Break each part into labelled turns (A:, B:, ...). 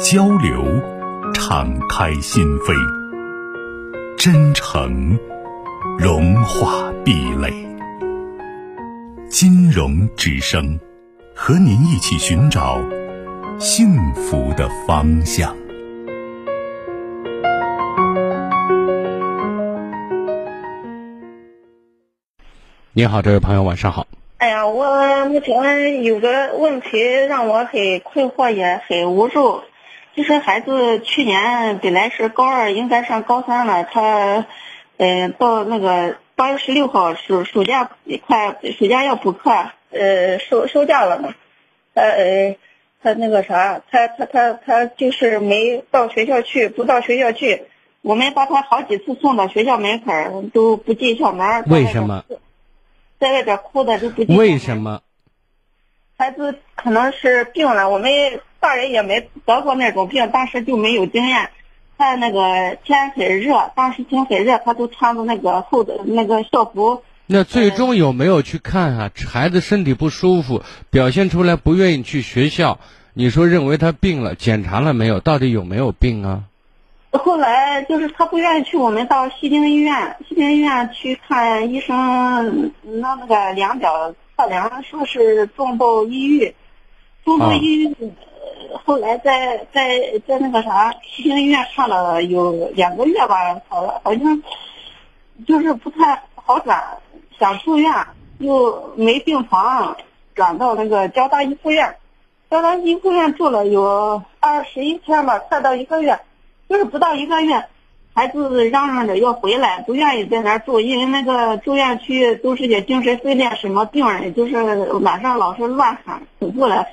A: 交流，敞开心扉；真诚，融化壁垒。金融之声，和您一起寻找幸福的方向。
B: 你好，这位朋友，晚上好。
C: 哎呀，我目前有个问题让我很困惑，也很无助。就是孩子去年本来是高二，应该上高三了。他，嗯，到那个八月十六号暑暑假快暑假要补课，呃，收收假了嘛。他呃，他那个啥，他他他他就是没到学校去，不到学校去。我们把他好几次送到学校门口都不进校门。
B: 为什么？
C: 在外边哭的都不进。
B: 为什么？
C: 孩子可能是病了，我们。大人也没得过那种病，当时就没有经验。他那个天很热，当时天很热，他都穿着那个厚的那个校服。
B: 那最终有没有去看啊？孩子身体不舒服，表现出来不愿意去学校。你说认为他病了，检查了没有？到底有没有病啊？
C: 后来就是他不愿意去，我们到西京医院，西京医院去看医生，拿那个量表测量，说是重度抑郁，重度抑郁。后来在在在那个啥西京医院看了有两个月吧，好了，好像就是不太好转，想住院又没病床，转到那个交大一附院，交大一附院住了有二十一天吧，快到一个月，就是不到一个月，孩子嚷嚷着要回来，不愿意在那儿住，因为那个住院区都是些精神分裂什么病人，就是晚上老是乱喊恐怖了。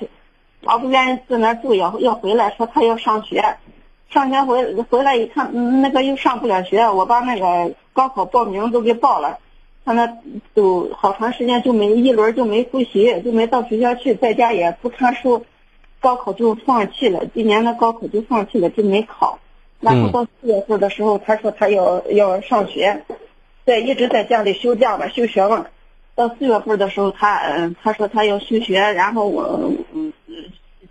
C: 老不愿意在那住，要要回来，说他要上学，上学回回来一看，那个又上不了学。我把那个高考报名都给报了，他那都好长时间就没一轮就没复习，就没到学校去，在家也不看书，高考就放弃了。今年的高考就放弃了，就没考。然后到四月份的时候，他说他要要上学，在一直在家里休假嘛，休学嘛。到四月份的时候，他嗯，他说他要休学，然后我嗯。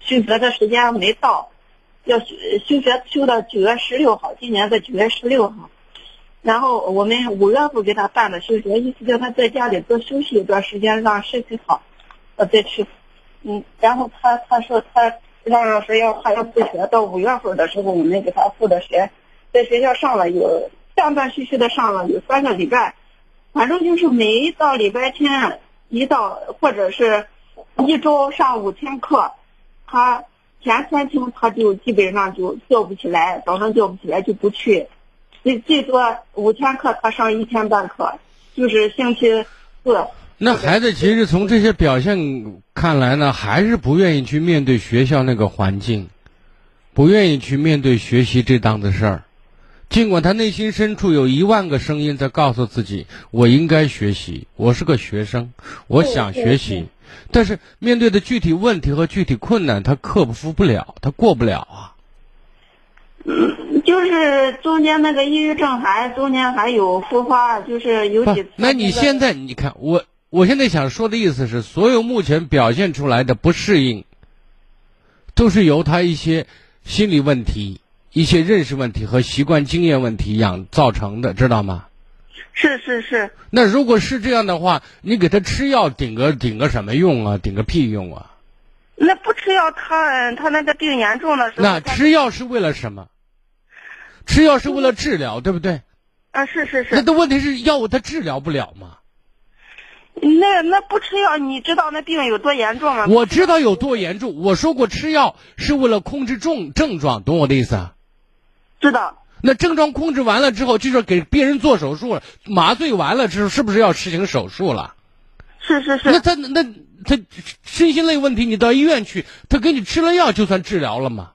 C: 休学的时间没到，要休休学休到九月十六号，今年的九月十六号。然后我们五月份给他办的休学，意思叫他在家里多休息一段时间，让身体好，呃再去。嗯，然后他他说他让让说要还要复学，到五月份的时候我们给他复的学，在学校上了有断断续续的上了有三个礼拜，反正就是每到礼拜天一到或者是一周上五天课。他前三天他就基本上就叫不起来，早上叫不起来就不去，最最多五天课他上一天半课，就是星期四。
B: 那孩子其实从这些表现看来呢，还是不愿意去面对学校那个环境，不愿意去面对学习这档子事儿。尽管他内心深处有一万个声音在告诉自己，我应该学习，我是个学生，我想学习。但是面对的具体问题和具体困难，他克服不了，他过不了啊。
C: 嗯，就是中间那个抑郁症还中间还有复发，就是有几次。
B: 那你现在你看我，我现在想说的意思是，所有目前表现出来的不适应，都是由他一些心理问题、一些认识问题和习惯经验问题养造成的，知道吗？
C: 是是是，
B: 那如果是这样的话，你给他吃药顶个顶个什么用啊？顶个屁用啊！
C: 那不吃药，他他那个病严重的时候，
B: 那吃药是为了什么？吃药是为了治疗，对不对？
C: 啊，是是是。
B: 那的问题是药物它治疗不了吗？
C: 那那不吃药，你知道那病有多严重吗？
B: 我知道有多严重。我说过吃药是为了控制重症状，懂我的意思啊？
C: 知道。
B: 那症状控制完了之后，就是给病人做手术了，麻醉完了之后，是不是要实行手术了？
C: 是是是。
B: 那他那他身心类问题，你到医院去，他给你吃了药就算治疗了吗？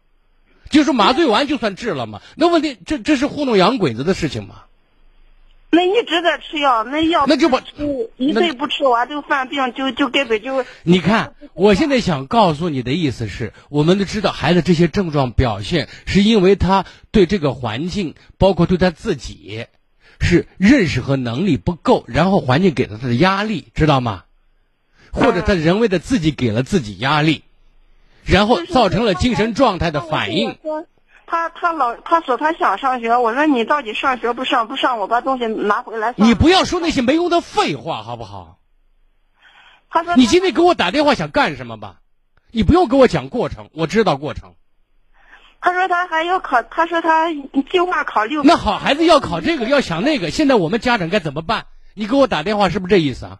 B: 就是麻醉完就算治了吗？那问题这这是糊弄洋鬼子的事情吗？
C: 那一直在吃药，那药
B: 那就把
C: 吃一岁不吃完就犯病，就就根本就
B: 你看，我现在想告诉你的意思是，我们都知道孩子这些症状表现，是因为他对这个环境，包括对他自己，是认识和能力不够，然后环境给了他的压力，知道吗？或者他人为的自己给了自己压力，然后造成了精神状态的反应。
C: 他他老他说他想上学，我说你到底上学不上不上，我把东西拿回来。
B: 你不要说那些没用的废话，好不好？
C: 他说
B: 你今天给我打电话想干什么吧？你不用给我讲过程，我知道过程。
C: 他说他还要考，他说他计划考六。
B: 那好，孩子要考这个要想那个，现在我们家长该怎么办？你给我打电话是不是这意思啊？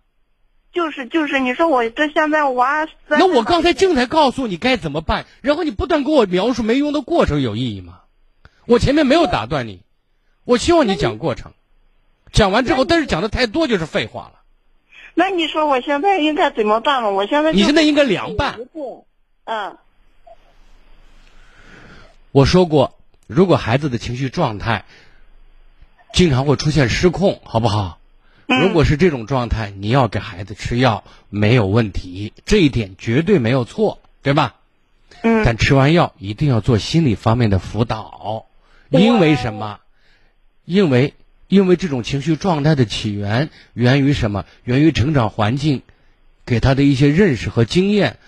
C: 就是就是，你说我这现在娃。
B: 那我刚才正在告诉你该怎么办，然后你不断给我描述没用的过程，有意义吗？我前面没有打断你，我希望你讲过程，讲完之后，但是讲的太多就是废话了。
C: 那你说我现在应该怎么办嘛？我现在
B: 你现在应该凉拌。
C: 嗯。
B: 我说过，如果孩子的情绪状态经常会出现失控，好不好？如果是这种状态，你要给孩子吃药没有问题，这一点绝对没有错，对吧？
C: 嗯。
B: 但吃完药一定要做心理方面的辅导，因为什么？因为因为这种情绪状态的起源源于什么？源于成长环境给他的一些认识和经验，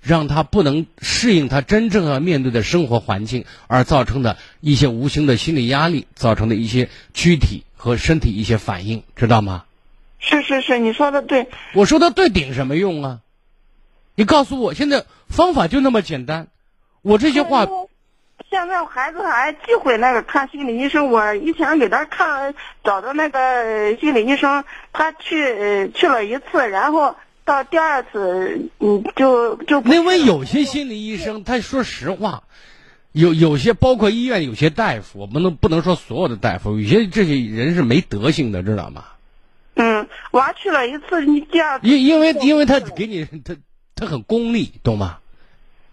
B: 让他不能适应他真正要面对的生活环境，而造成的一些无形的心理压力，造成的一些躯体。和身体一些反应，知道吗？
C: 是是是，你说的对。
B: 我说的对顶什么用啊？你告诉我，现在方法就那么简单。我这些话。
C: 现在孩子还忌讳那个看心理医生。我以前给他看，找的那个心理医生，他去去了一次，然后到第二次，嗯，就就。
B: 因为有些心理医生，他说实话。有有些包括医院有些大夫，我们能不能说所有的大夫？有些这些人是没德行的，知道吗？
C: 嗯，娃去了一次，你第二
B: 因因为因为他给你他他很功利，懂吗？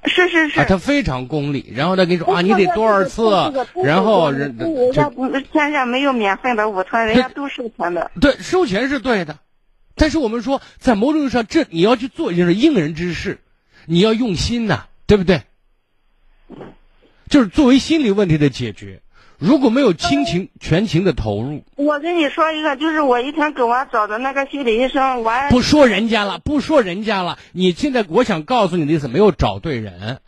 C: 是是是，
B: 他非常功利，然后他跟你说啊，你得多少次，然后人
C: 家现在没有免费的午餐，人家都收钱的。
B: 对，收钱是对的，但是我们说，在某种意义上，这你要去做就是应人之事，你要用心呐，对不对？就是作为心理问题的解决，如果没有亲情全情的投入，
C: 我跟你说一个，就是我以前给我找的那个心理医生，我
B: 不说人家了，不说人家了，你现在我想告诉你的意思，没有找对人。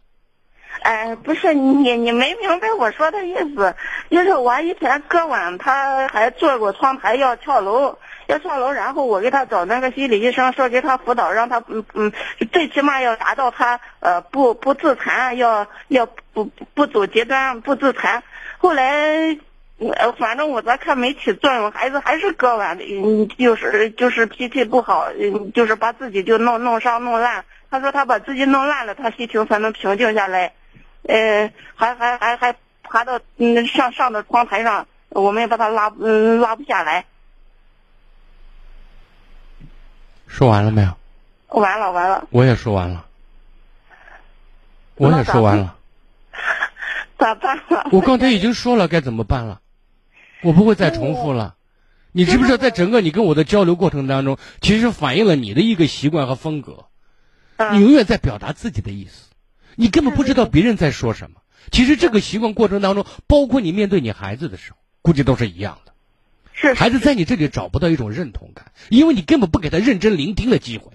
C: 哎，不是你，你没明白我说的意思，就是我以前割腕，他还做过窗台要跳楼。要上楼，然后我给他找那个心理医生，说给他辅导，让他嗯嗯，最起码要达到他呃不不自残，要要不不走极端，不自残。后来，呃，反正我这看没起作用，孩子还是割腕，嗯，就是就是脾气不好，嗯，就是把自己就弄弄伤弄烂。他说他把自己弄烂了，他心情才能平静下来。呃，还还还还爬到嗯上上的窗台上，我们把他拉嗯拉不下来。
B: 说完了没有？
C: 完了，完了。
B: 我也说完了。我也说完了。
C: 咋办了？
B: 我刚才已经说了该怎么办了，我不会再重复了。你知不知道，在整个你跟我的交流过程当中，其实反映了你的一个习惯和风格。你永远在表达自己的意思，你根本不知道别人在说什么。其实这个习惯过程当中，包括你面对你孩子的时候，估计都是一样的。
C: 是
B: 孩子在你这里找不到一种认同感，因为你根本不给他认真聆听的机会。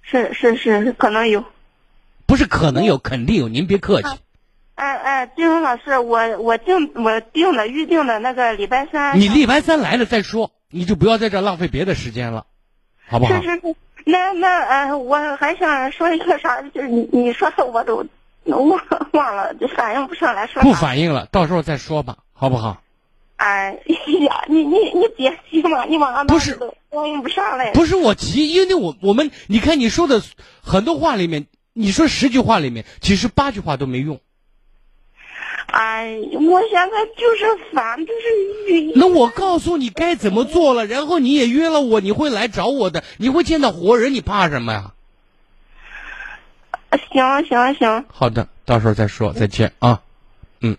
C: 是是是，可能有，
B: 不是可能有，肯定有。您别客气。
C: 哎哎，金荣老师，我我定我定的预定的那个礼拜三。
B: 你礼拜三来了再说，你就不要在这浪费别的时间了，好不好？
C: 是是是，那那呃，我还想说一个啥，就是你你说的我都忘忘了，就反应不上来说。
B: 不反应了，到时候再说吧，好不好？
C: 哎呀，你 你你别急嘛，你往上
B: 不是
C: 我用不上来。
B: 不是我急，因为我我们你看你说的很多话里面，你说十句话里面，其实八句话都没用。
C: 哎，我现在就是烦，就是
B: 那我告诉你该怎么做了，然后你也约了我，你会来找我的，你会见到活人，你怕什么呀？
C: 行行行。
B: 好的，到时候再说，再见啊。嗯。